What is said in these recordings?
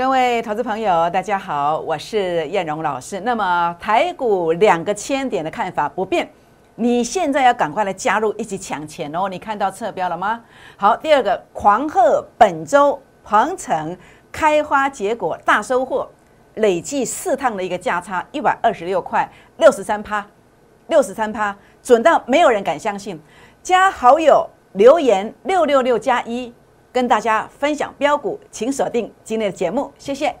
各位投资朋友，大家好，我是燕荣老师。那么台股两个千点的看法不变，你现在要赶快来加入，一起抢钱哦！你看到侧标了吗？好，第二个狂贺本周鹏程开花结果大收获，累计四趟的一个价差一百二十六块六十三趴，六十三趴准到没有人敢相信。加好友留言六六六加一。跟大家分享标股，请锁定今天的节目，谢谢。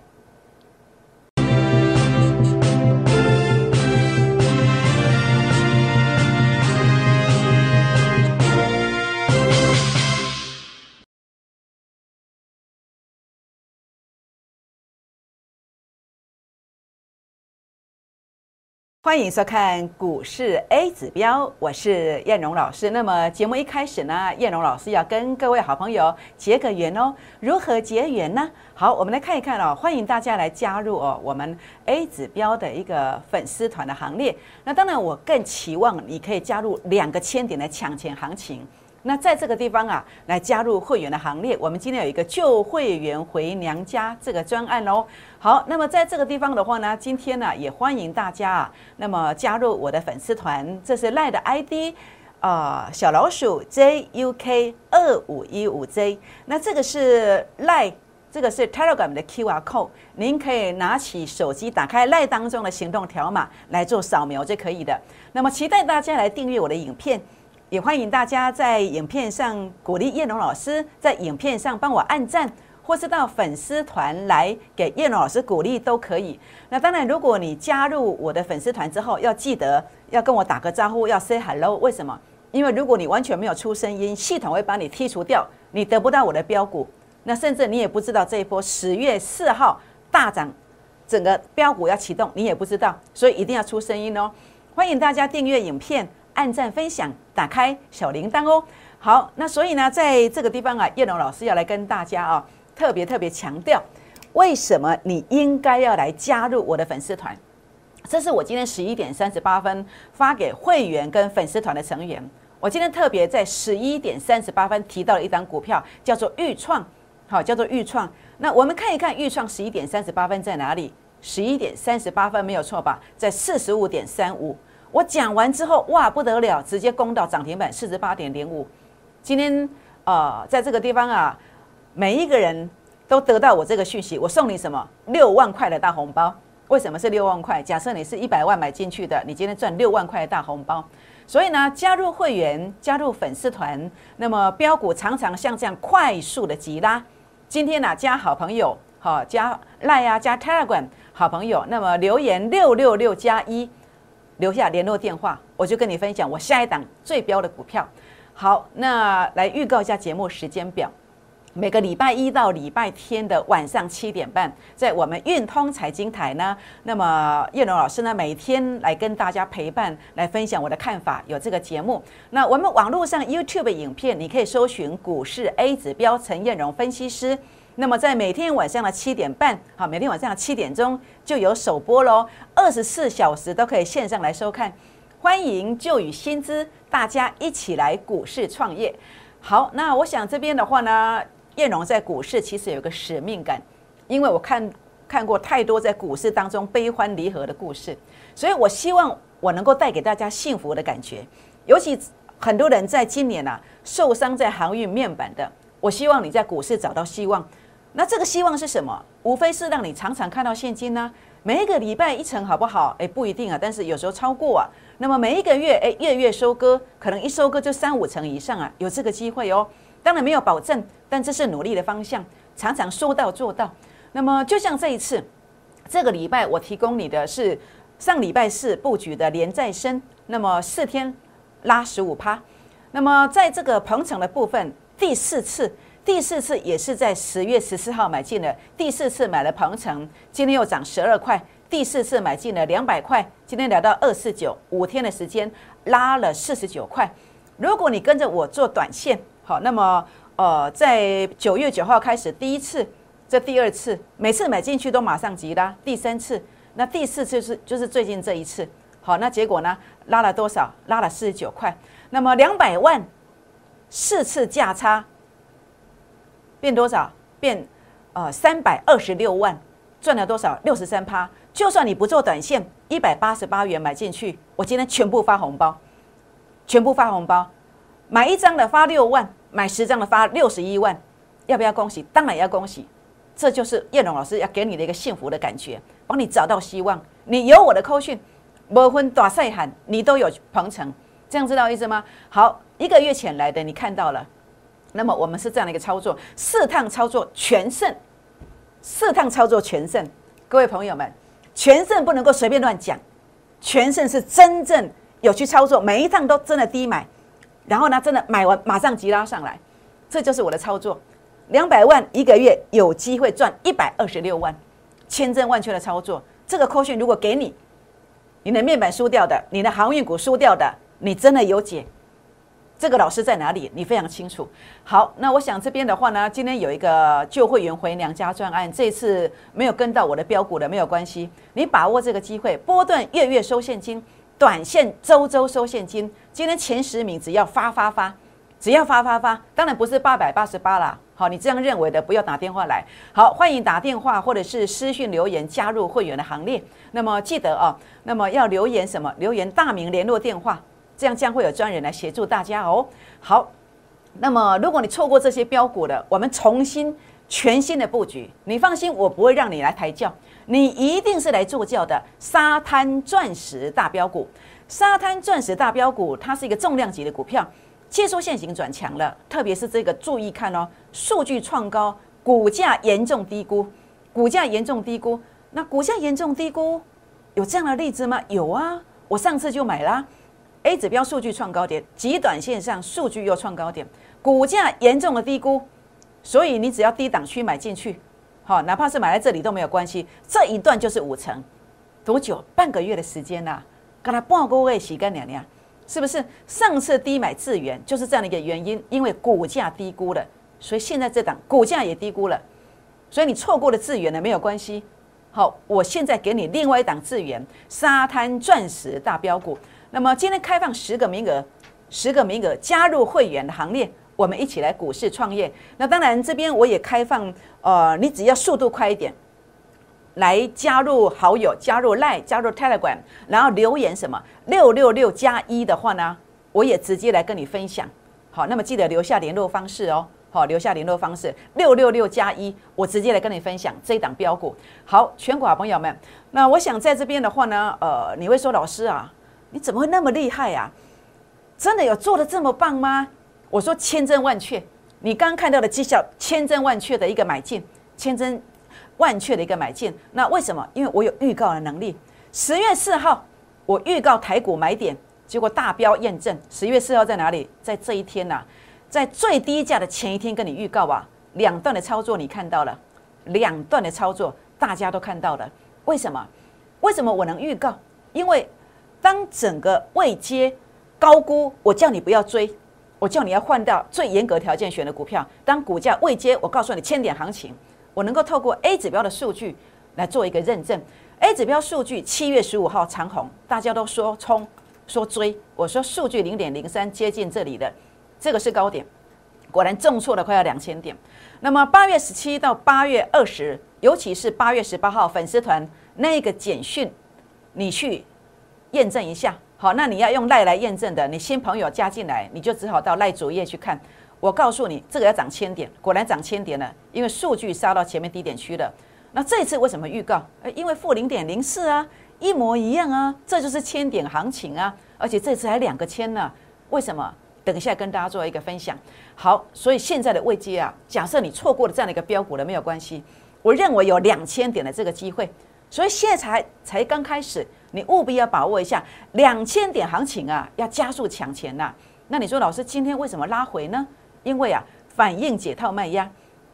欢迎收看股市 A 指标，我是燕荣老师。那么节目一开始呢，燕荣老师要跟各位好朋友结个缘哦。如何结缘呢？好，我们来看一看哦。欢迎大家来加入哦，我们 A 指标的一个粉丝团的行列。那当然，我更期望你可以加入两个千点的抢钱行情。那在这个地方啊，来加入会员的行列。我们今天有一个旧会员回娘家这个专案哦。好，那么在这个地方的话呢，今天呢也欢迎大家啊，那么加入我的粉丝团。这是赖的 ID 啊，小老鼠 JUK 二五一五 J。那这个是赖，这个是 Telegram 的 QR code，您可以拿起手机，打开赖当中的行动条码来做扫描就可以的。那么期待大家来订阅我的影片。也欢迎大家在影片上鼓励叶龙老师，在影片上帮我按赞，或是到粉丝团来给叶龙老师鼓励都可以。那当然，如果你加入我的粉丝团之后，要记得要跟我打个招呼，要 say hello。为什么？因为如果你完全没有出声音，系统会把你剔除掉，你得不到我的标股，那甚至你也不知道这一波十月四号大涨，整个标股要启动，你也不知道，所以一定要出声音哦。欢迎大家订阅影片。按赞、分享、打开小铃铛哦。好，那所以呢，在这个地方啊，叶龙老师要来跟大家啊，特别特别强调，为什么你应该要来加入我的粉丝团？这是我今天十一点三十八分发给会员跟粉丝团的成员。我今天特别在十一点三十八分提到了一张股票，叫做豫创，好，叫做豫创。那我们看一看豫创十一点三十八分在哪里？十一点三十八分没有错吧？在四十五点三五。我讲完之后，哇，不得了，直接攻到涨停板四十八点零五。今天呃，在这个地方啊，每一个人都得到我这个讯息，我送你什么？六万块的大红包。为什么是六万块？假设你是一百万买进去的，你今天赚六万块的大红包。所以呢，加入会员，加入粉丝团，那么标股常常像这样快速的急拉。今天呢，加好朋友，好加赖啊，加 Telegram 好朋友，那么留言六六六加一。留下联络电话，我就跟你分享我下一档最标的股票。好，那来预告一下节目时间表。每个礼拜一到礼拜天的晚上七点半，在我们运通财经台呢，那么叶龙老师呢每天来跟大家陪伴，来分享我的看法。有这个节目，那我们网络上 YouTube 影片，你可以搜寻股市 A 指标陈彦荣分析师。那么在每天晚上的七点半，好，每天晚上的七点钟就有首播喽，二十四小时都可以线上来收看，欢迎就与薪资大家一起来股市创业。好，那我想这边的话呢，燕荣在股市其实有个使命感，因为我看看过太多在股市当中悲欢离合的故事，所以我希望我能够带给大家幸福的感觉。尤其很多人在今年啊受伤在航运面板的，我希望你在股市找到希望。那这个希望是什么？无非是让你常常看到现金呢。每一个礼拜一成好不好？诶，不一定啊。但是有时候超过啊。那么每一个月，诶，月月收割，可能一收割就三五成以上啊，有这个机会哦。当然没有保证，但这是努力的方向，常常说到做到。那么就像这一次，这个礼拜我提供你的是上礼拜四布局的连再生，那么四天拉十五趴。那么在这个鹏程的部分，第四次。第四次也是在十月十四号买进了，第四次买了鹏程，今天又涨十二块，第四次买进了两百块，今天来到二四九，五天的时间拉了四十九块。如果你跟着我做短线，好，那么呃，在九月九号开始第一次，这第二次，每次买进去都马上急拉，第三次，那第四次是就是最近这一次，好，那结果呢，拉了多少？拉了四十九块，那么两百万四次价差。变多少？变呃三百二十六万，赚了多少？六十三趴。就算你不做短线，一百八十八元买进去，我今天全部发红包，全部发红包，买一张的发六万，买十张的发六十一万，要不要恭喜？当然要恭喜，这就是叶龙老师要给你的一个幸福的感觉，帮你找到希望。你有我的扣讯，不分大赛喊，你都有鹏程，这样知道意思吗？好，一个月前来的你看到了，那么我们是这样的一个操作，四趟操作全胜，四趟操作全胜，各位朋友们。全胜不能够随便乱讲，全胜是真正有去操作，每一趟都真的低买，然后呢，真的买完马上急拉上来，这就是我的操作。两百万一个月有机会赚一百二十六万，千真万确的操作。这个扣讯如果给你，你的面板输掉的，你的航运股输掉的，你真的有解。这个老师在哪里？你非常清楚。好，那我想这边的话呢，今天有一个旧会员回娘家专案，这次没有跟到我的标股的没有关系，你把握这个机会，波段月月收现金，短线周周收现金。今天前十名只要发发发，只要发发发，当然不是八百八十八啦。好，你这样认为的，不要打电话来。好，欢迎打电话或者是私讯留言加入会员的行列。那么记得啊，那么要留言什么？留言大名、联络电话。这样将会有专人来协助大家哦。好，那么如果你错过这些标股的，我们重新全新的布局，你放心，我不会让你来抬轿，你一定是来做轿的。沙滩钻石大标股，沙滩钻石大标股，它是一个重量级的股票，技术线型转强了，特别是这个注意看哦，数据创高，股价严重低估，股价严重低估。那股价严重低估，有这样的例子吗？有啊，我上次就买啦。A 指标数据创高点，极短线上数据又创高点，股价严重的低估，所以你只要低档区买进去，好，哪怕是买在这里都没有关系。这一段就是五成，多久？半个月的时间呐，跟他半个月洗干净净，是不是？上次低买智源就是这样的一个原因，因为股价低估了，所以现在这档股价也低估了，所以你错过了智源呢没有关系。好，我现在给你另外一档智源，沙滩钻石大标股。那么今天开放十个名额，十个名额加入会员的行列，我们一起来股市创业。那当然这边我也开放，呃，你只要速度快一点，来加入好友，加入 Line，加入 Telegram，然后留言什么六六六加一的话呢，我也直接来跟你分享。好，那么记得留下联络方式哦。好，留下联络方式六六六加一，我直接来跟你分享这一档标股。好，全国好朋友们，那我想在这边的话呢，呃，你会说老师啊？你怎么会那么厉害呀？真的有做的这么棒吗？我说千真万确，你刚看到的绩效千真万确的一个买进，千真万确的一个买进。那为什么？因为我有预告的能力。十月四号我预告台股买点，结果大标验证。十月四号在哪里？在这一天呐，在最低价的前一天跟你预告啊，两段的操作你看到了，两段的操作大家都看到了。为什么？为什么我能预告？因为。当整个未接高估，我叫你不要追，我叫你要换掉最严格条件选的股票。当股价未接，我告诉你千点行情，我能够透过 A 指标的数据来做一个认证。A 指标数据七月十五号长红，大家都说冲说追，我说数据零点零三接近这里的，这个是高点，果然重挫了快要两千点。那么八月十七到八月二十，尤其是八月十八号粉丝团那个简讯，你去。验证一下，好，那你要用赖来验证的，你新朋友加进来，你就只好到赖主页去看。我告诉你，这个要涨千点，果然涨千点了，因为数据杀到前面低点区了。那这次为什么预告？因为负零点零四啊，一模一样啊，这就是千点行情啊，而且这次还两个千呢。为什么？等一下跟大家做一个分享。好，所以现在的位阶啊，假设你错过了这样的一个标股了，没有关系。我认为有两千点的这个机会，所以现在才才刚开始。你务必要把握一下两千点行情啊，要加速抢钱呐。那你说老师今天为什么拉回呢？因为啊，反映解套卖压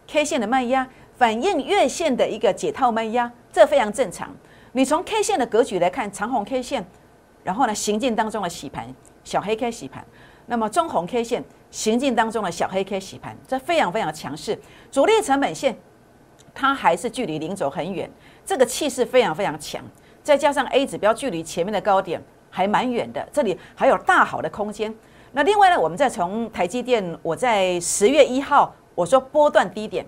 ，K 线的卖压反映月线的一个解套卖压，这非常正常。你从 K 线的格局来看，长红 K 线，然后呢，行进当中的洗盘，小黑 K 洗盘，那么中红 K 线行进当中的小黑 K 洗盘，这非常非常强势。主力成本线它还是距离零轴很远，这个气势非常非常强。再加上 A 指标距离前面的高点还蛮远的，这里还有大好的空间。那另外呢，我们再从台积电，我在十月一号我说波段低点，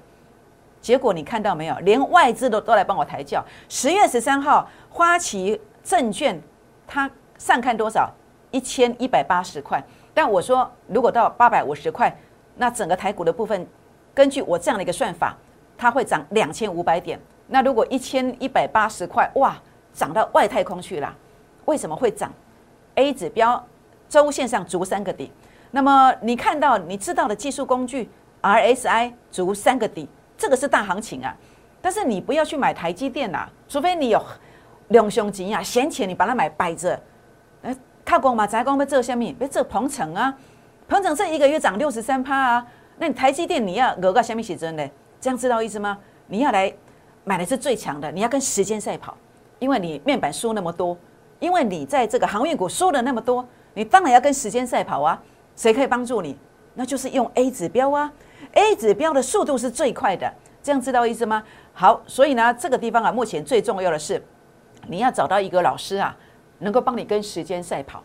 结果你看到没有？连外资都都来帮我抬轿。十月十三号，花旗证券它上看多少？一千一百八十块。但我说，如果到八百五十块，那整个台股的部分，根据我这样的一个算法，它会涨两千五百点。那如果一千一百八十块，哇，涨到外太空去了。为什么会涨？A 指标周线上足三个底。那么你看到你知道的技术工具 RSI 足三个底，这个是大行情啊。但是你不要去买台积电呐，除非你有两兄钱啊，闲钱你把它买摆着。哎，靠光嘛，宅光被做下面，被做鹏程啊，鹏程这一个月涨六十三趴啊。那你台积电你要讹个下面写真的，这样知道意思吗？你要来买的是最强的，你要跟时间赛跑，因为你面板输那么多，因为你在这个航运股输了那么多，你当然要跟时间赛跑啊。谁可以帮助你？那就是用 A 指标啊，A 指标的速度是最快的，这样知道意思吗？好，所以呢，这个地方啊，目前最重要的是，你要找到一个老师啊，能够帮你跟时间赛跑。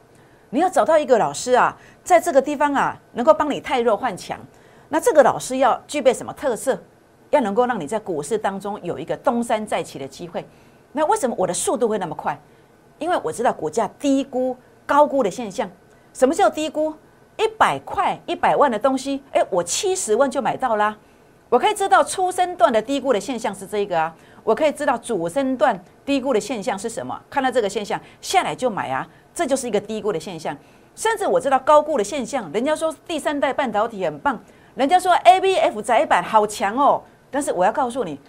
你要找到一个老师啊，在这个地方啊，能够帮你太弱换强。那这个老师要具备什么特色？要能够让你在股市当中有一个东山再起的机会。那为什么我的速度会那么快？因为我知道股价低估、高估的现象。什么叫低估？一百块、一百万的东西，哎，我七十万就买到啦。我可以知道初升段的低估的现象是这个啊，我可以知道主升段低估的现象是什么。看到这个现象下来就买啊，这就是一个低估的现象。甚至我知道高估的现象，人家说第三代半导体很棒，人家说 A B F 窄板好强哦。但是我要告诉你，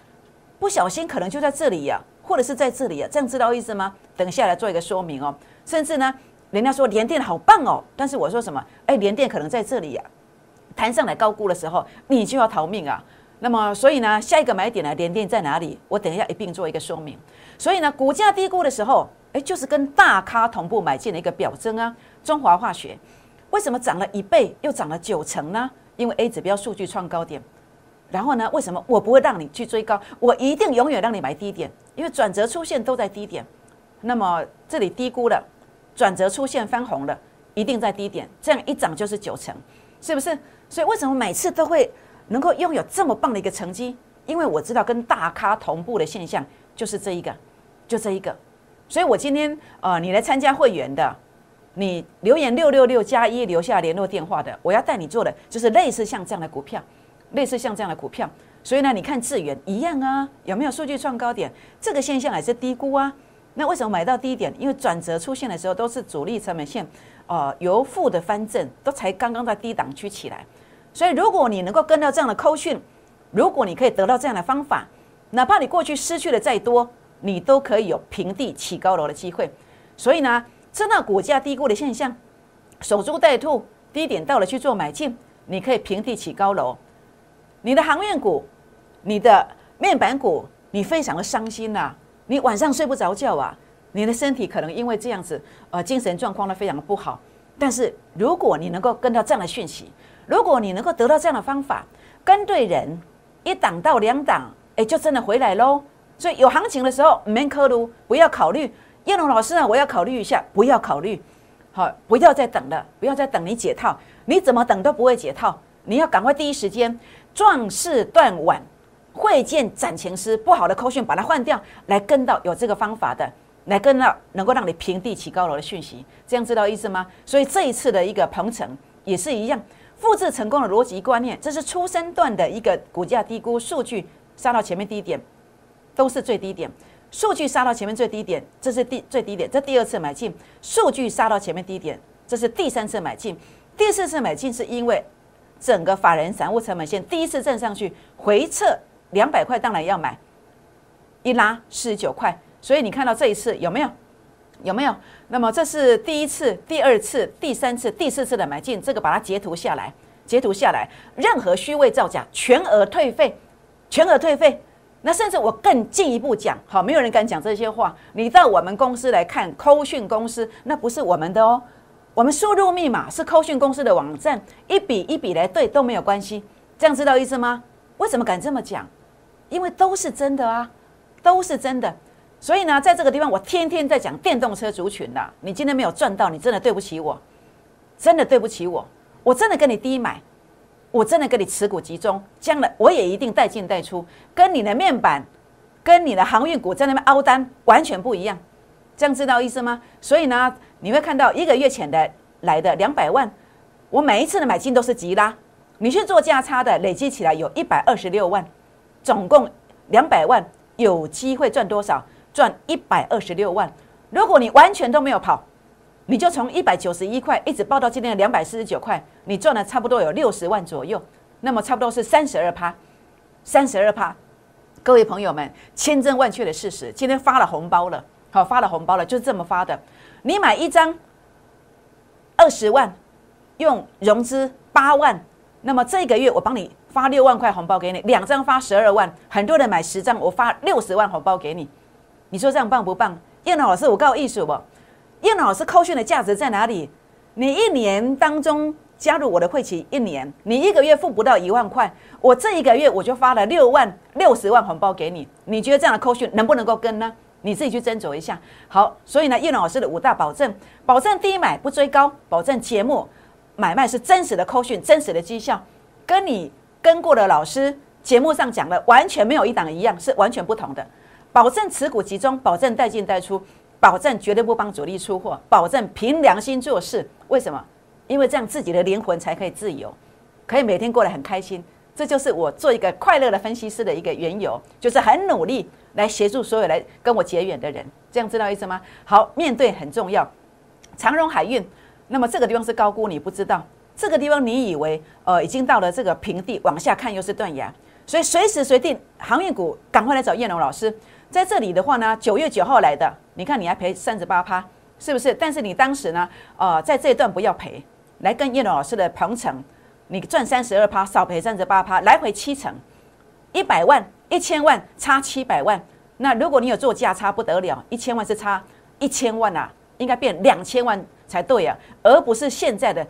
不小心可能就在这里呀，或者是在这里啊，这样知道意思吗？等下来做一个说明哦。甚至呢。人家说连电好棒哦，但是我说什么？哎，连电可能在这里呀，弹上来高估的时候，你就要逃命啊。那么，所以呢，下一个买点呢，连电在哪里？我等一下一并做一个说明。所以呢，股价低估的时候，哎，就是跟大咖同步买进的一个表征啊。中华化学为什么涨了一倍，又涨了九成呢？因为 A 指标数据创高点。然后呢，为什么我不会让你去追高？我一定永远让你买低点，因为转折出现都在低点。那么这里低估了。转折出现翻红了，一定在低点，这样一涨就是九成，是不是？所以为什么每次都会能够拥有这么棒的一个成绩？因为我知道跟大咖同步的现象就是这一个，就这一个。所以我今天呃，你来参加会员的，你留言六六六加一留下联络电话的，我要带你做的就是类似像这样的股票，类似像这样的股票。所以呢，你看智源一样啊，有没有数据创高点？这个现象还是低估啊。那为什么买到低点？因为转折出现的时候都是主力成本线，呃，由负的翻正，都才刚刚在低档区起来。所以如果你能够跟到这样的扣讯，如果你可以得到这样的方法，哪怕你过去失去的再多，你都可以有平地起高楼的机会。所以呢，知道股价低估的现象，守株待兔，低点到了去做买进，你可以平地起高楼。你的航运股，你的面板股，你非常的伤心呐。你晚上睡不着觉啊？你的身体可能因为这样子，呃，精神状况呢非常的不好。但是如果你能够跟到这样的讯息，如果你能够得到这样的方法，跟对人，一档到两档，哎，就真的回来喽。所以有行情的时候，没科路不要考虑。叶龙老师啊，我要考虑一下，不要考虑，好，不要再等了，不要再等你解套，你怎么等都不会解套，你要赶快第一时间壮士断腕。会见斩情师，不好的扣讯把它换掉，来跟到有这个方法的，来跟到能够让你平地起高楼的讯息，这样知道意思吗？所以这一次的一个鹏程也是一样，复制成功的逻辑观念，这是初升段的一个股价低估数据杀到前面低点，都是最低点，数据杀到前面最低点，这是第最低点，这第二次买进，数据杀到前面低点，这是第三次买进，第四次买进是因为整个法人散户成本线第一次站上去回撤。两百块当然要买，一拉四十九块，所以你看到这一次有没有？有没有？那么这是第一次、第二次、第三次、第四次的买进，这个把它截图下来，截图下来，任何虚伪造假，全额退费，全额退费。那甚至我更进一步讲，好，没有人敢讲这些话。你到我们公司来看，扣讯公司那不是我们的哦，我们输入密码是扣讯公司的网站，一笔一笔来对都没有关系，这样知道意思吗？为什么敢这么讲？因为都是真的啊，都是真的，所以呢，在这个地方我天天在讲电动车族群的，你今天没有赚到，你真的对不起我，真的对不起我，我真的跟你低买，我真的跟你持股集中，将来我也一定带进带出，跟你的面板、跟你的航运股在那边凹单完全不一样，这样知道意思吗？所以呢，你会看到一个月前的来的两百万，我每一次的买进都是急拉，你去做价差的，累积起来有一百二十六万，总共两百万，有机会赚多少？赚一百二十六万。如果你完全都没有跑，你就从一百九十一块一直报到今天的两百四十九块，你赚了差不多有六十万左右，那么差不多是三十二趴，三十二趴。各位朋友们，千真万确的事实，今天发了红包了，好发了红包了，就是这么发的。你买一张二十万，用融资八万，那么这个月我帮你发六万块红包给你，两张发十二万，很多人买十张，我发六十万红包给你，你说这样棒不棒？叶老师，我告诉艺术不？叶老师扣讯的价值在哪里？你一年当中加入我的会期一年，你一个月付不到一万块，我这一个月我就发了六万六十万红包给你。你觉得这样的扣讯能不能够跟呢？你自己去斟酌一下。好，所以呢，叶老师的五大保证：保证低买不追高，保证节目买卖是真实的扣讯，真实的绩效，跟你跟过的老师节目上讲的完全没有一档一样，是完全不同的。保证持股集中，保证带进带出。保证绝对不帮主力出货，保证凭良心做事。为什么？因为这样自己的灵魂才可以自由，可以每天过得很开心。这就是我做一个快乐的分析师的一个缘由，就是很努力来协助所有来跟我结缘的人。这样知道意思吗？好，面对很重要。长荣海运，那么这个地方是高估，你不知道。这个地方你以为呃已经到了这个平地，往下看又是断崖，所以随时随地航运股赶快来找叶龙老师。在这里的话呢，九月九号来的，你看你还赔三十八趴，是不是？但是你当时呢，呃，在这一段不要赔，来跟叶龙老师的鹏程，你赚三十二趴，少赔三十八趴，来回七成，一百万、一千万差七百万。那如果你有做价差，不得了，一千万是差一千万啊，应该变两千万才对啊，而不是现在的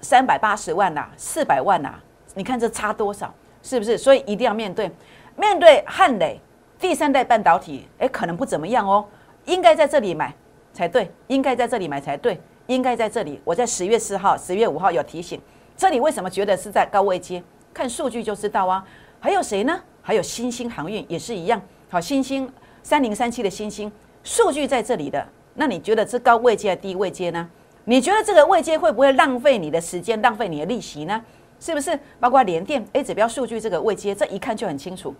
三百八十万呐、四百万呐。你看这差多少，是不是？所以一定要面对，面对汉磊。第三代半导体，哎，可能不怎么样哦，应该在这里买才对，应该在这里买才对，应该在这里。我在十月四号、十月五号有提醒，这里为什么觉得是在高位接？看数据就知道啊。还有谁呢？还有新兴航运也是一样。好，新兴三零三七的新兴，数据在这里的，那你觉得是高位接还是低位接呢？你觉得这个位接会不会浪费你的时间，浪费你的利息呢？是不是？包括联电 A 指标数据这个位接，这一看就很清楚。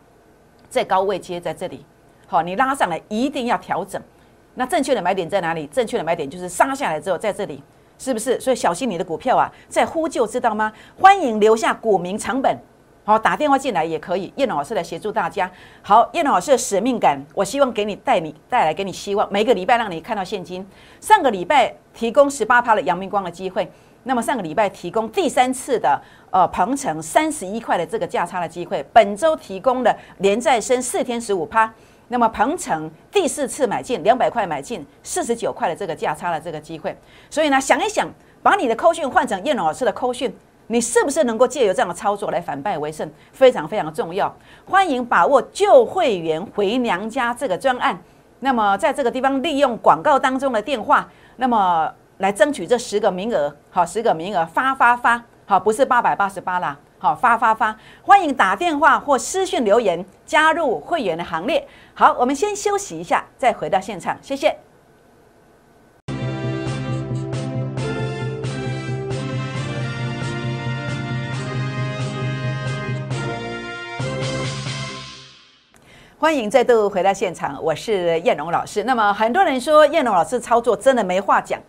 在高位接在这里，好，你拉上来一定要调整。那正确的买点在哪里？正确的买点就是杀下来之后在这里，是不是？所以小心你的股票啊，在呼救，知道吗？欢迎留下股民成本，好，打电话进来也可以。叶老师来协助大家。好，叶老师的使命感，我希望给你带你带来给你希望，每个礼拜让你看到现金。上个礼拜提供十八趴的阳明光的机会。那么上个礼拜提供第三次的呃鹏程三十一块的这个价差的机会，本周提供的连再升四天十五趴，那么鹏程第四次买进两百块买进四十九块的这个价差的这个机会，所以呢想一想，把你的扣讯换成叶老师的扣讯，你是不是能够借由这样的操作来反败为胜？非常非常重要，欢迎把握旧会员回娘家这个专案。那么在这个地方利用广告当中的电话，那么。来争取这十个名额，好，十个名额发发发，好，不是八百八十八啦，好，发发发，欢迎打电话或私讯留言加入会员的行列。好，我们先休息一下，再回到现场，谢谢。欢迎再度回到现场，我是燕龙老师。那么很多人说燕龙老师操作真的没话讲。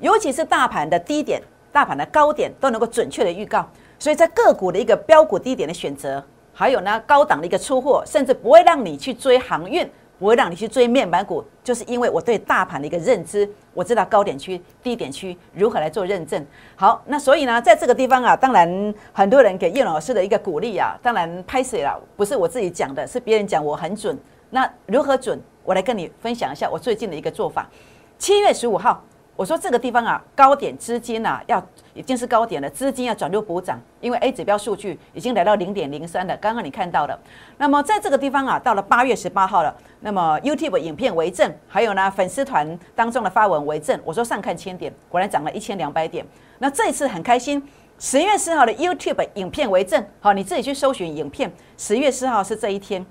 尤其是大盘的低点、大盘的高点都能够准确的预告，所以在个股的一个标股低点的选择，还有呢高档的一个出货，甚至不会让你去追航运，我会让你去追面板股，就是因为我对大盘的一个认知，我知道高点区、低点区如何来做认证。好，那所以呢，在这个地方啊，当然很多人给叶老师的一个鼓励啊，当然拍水了，不是我自己讲的，是别人讲我很准。那如何准？我来跟你分享一下我最近的一个做法。七月十五号。我说这个地方啊，高点资金啊，要已经是高点了，资金要转入补涨，因为 A 指标数据已经来到零点零三了。刚刚你看到的，那么在这个地方啊，到了八月十八号了，那么 YouTube 影片为证，还有呢粉丝团当中的发文为证。我说上看千点，果然涨了一千两百点。那这一次很开心，十月四号的 YouTube 影片为证，好，你自己去搜寻影片。十月四号是这一天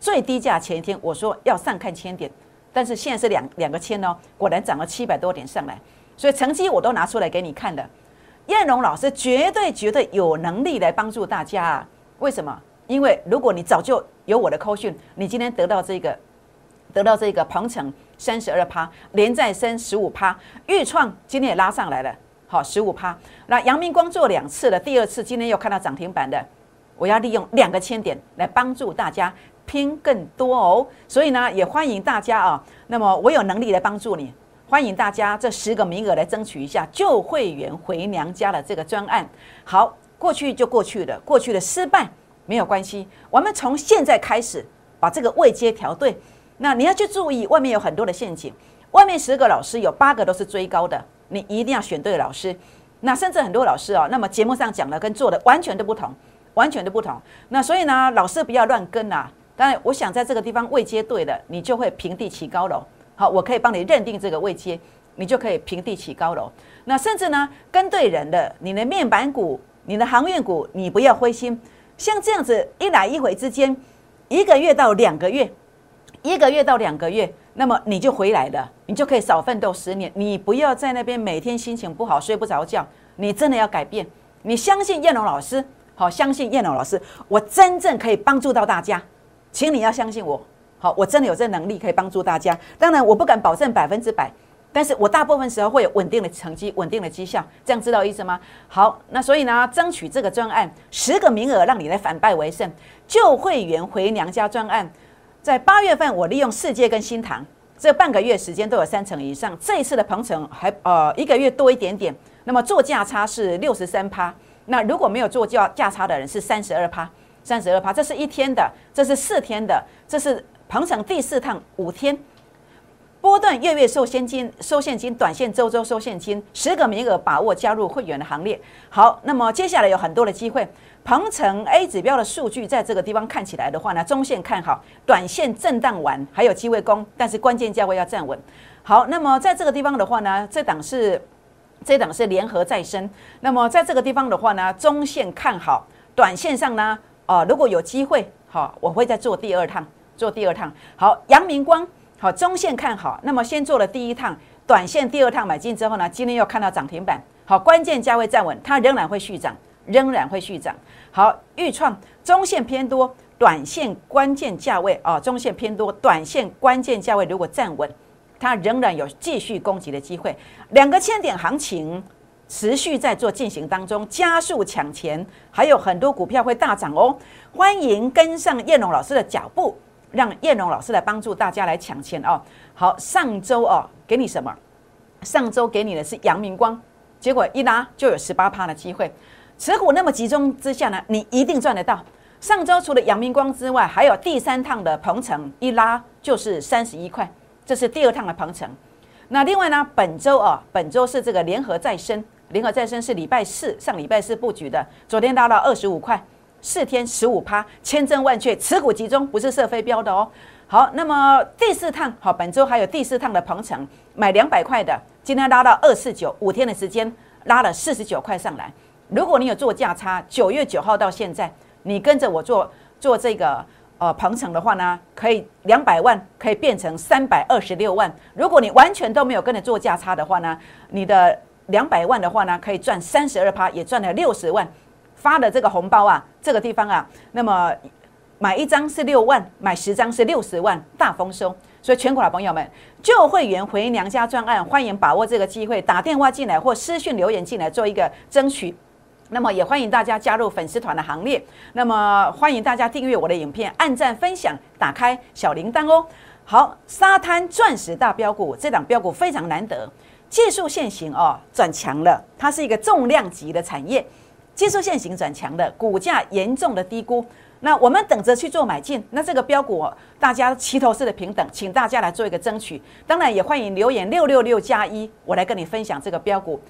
最低价前一天，我说要上看千点，但是现在是两两个千哦，果然涨了七百多点上来，所以成绩我都拿出来给你看的。燕龙老师绝对绝对有能力来帮助大家啊！为什么？因为如果你早就有我的扣讯，你今天得到这个，得到这个鹏程三十二趴，连再升十五趴，豫创今天也拉上来了。好，十五趴。那阳明光做两次了，第二次今天又看到涨停板的，我要利用两个千点来帮助大家拼更多哦。所以呢，也欢迎大家啊。那么我有能力来帮助你，欢迎大家这十个名额来争取一下旧会员回娘家的这个专案。好，过去就过去了，过去的失败没有关系，我们从现在开始把这个位阶调对。那你要去注意，外面有很多的陷阱，外面十个老师有八个都是追高的。你一定要选对老师，那甚至很多老师哦，那么节目上讲的跟做的完全都不同，完全都不同。那所以呢，老师不要乱跟啊。当然，我想在这个地方位阶对的，你就会平地起高楼。好，我可以帮你认定这个位阶，你就可以平地起高楼。那甚至呢，跟对人的，你的面板股、你的航运股，你不要灰心。像这样子一来一回之间，一个月到两个月，一个月到两个月。那么你就回来了，你就可以少奋斗十年。你不要在那边每天心情不好睡不着觉，你真的要改变。你相信燕龙老师，好，相信燕龙老师，我真正可以帮助到大家，请你要相信我，好，我真的有这能力可以帮助大家。当然我不敢保证百分之百，但是我大部分时候会有稳定的成绩、稳定的绩效，这样知道意思吗？好，那所以呢，争取这个专案十个名额，让你来反败为胜，旧会员回娘家专案。在八月份，我利用世界跟新塘这半个月时间都有三成以上。这一次的鹏程还呃一个月多一点点，那么做价差是六十三趴。那如果没有做价价差的人是三十二趴，三十二趴。这是一天的，这是四天的，这是鹏程第四趟五天。波段月月收现金，收现金，短线周周收现金，十个名额把握加入会员的行列。好，那么接下来有很多的机会。鹏程 A 指标的数据在这个地方看起来的话呢，中线看好，短线震荡完还有机会攻，但是关键价位要站稳。好，那么在这个地方的话呢，这档是这档是联合再生。那么在这个地方的话呢，中线看好，短线上呢，哦，如果有机会，好，我会再做第二趟，做第二趟。好，阳明光，好，中线看好，那么先做了第一趟，短线第二趟买进之后呢，今天又看到涨停板，好，关键价位站稳，它仍然会续涨。仍然会续涨。好，预创中线偏多，短线关键价位啊，中线偏多，短线关键价位如果站稳，它仍然有继续攻击的机会。两个千点行情持续在做进行当中，加速抢钱，还有很多股票会大涨哦。欢迎跟上叶龙老师的脚步，让叶龙老师来帮助大家来抢钱哦。好，上周哦，给你什么？上周给你的是阳明光，结果一拉就有十八趴的机会。持股那么集中之下呢，你一定赚得到。上周除了阳明光之外，还有第三趟的鹏程一拉就是三十一块，这是第二趟的鹏程。那另外呢，本周啊，本周是这个联合再生，联合再生是礼拜四上礼拜四布局的，昨天拉到二十五块，四天十五趴，千真万确，持股集中不是射飞镖的哦。好，那么第四趟好，本周还有第四趟的鹏程，买两百块的，今天拉到二四九，五天的时间拉了四十九块上来。如果你有做价差，九月九号到现在，你跟着我做做这个呃鹏程的话呢，可以两百万可以变成三百二十六万。如果你完全都没有跟着做价差的话呢，你的两百万的话呢，可以赚三十二趴，也赚了六十万。发的这个红包啊，这个地方啊，那么买一张是六万，买十张是六十万，大丰收。所以全国的朋友们，旧会员回娘家专案，欢迎把握这个机会，打电话进来或私讯留言进来做一个争取。那么也欢迎大家加入粉丝团的行列。那么欢迎大家订阅我的影片，按赞分享，打开小铃铛哦。好，沙滩钻石大标股这档标股非常难得，技术线型哦转强了，它是一个重量级的产业，技术线型转强的，股价严重的低估。那我们等着去做买进。那这个标股大家齐头式的平等，请大家来做一个争取。当然也欢迎留言六六六加一，我来跟你分享这个标股。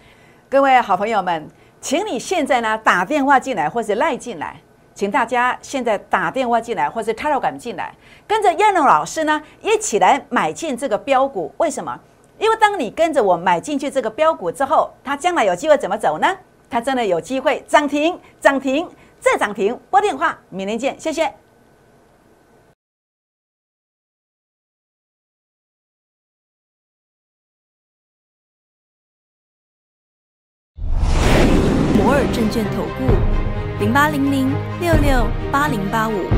各位好朋友们。请你现在呢打电话进来，或是赖进来，请大家现在打电话进来，或是 t e l e g 进来，跟着燕龙老师呢一起来买进这个标股。为什么？因为当你跟着我买进去这个标股之后，它将来有机会怎么走呢？它真的有机会涨停，涨停再涨停。拨电话，明天见，谢谢。摩尔证券投顾，零八零零六六八零八五。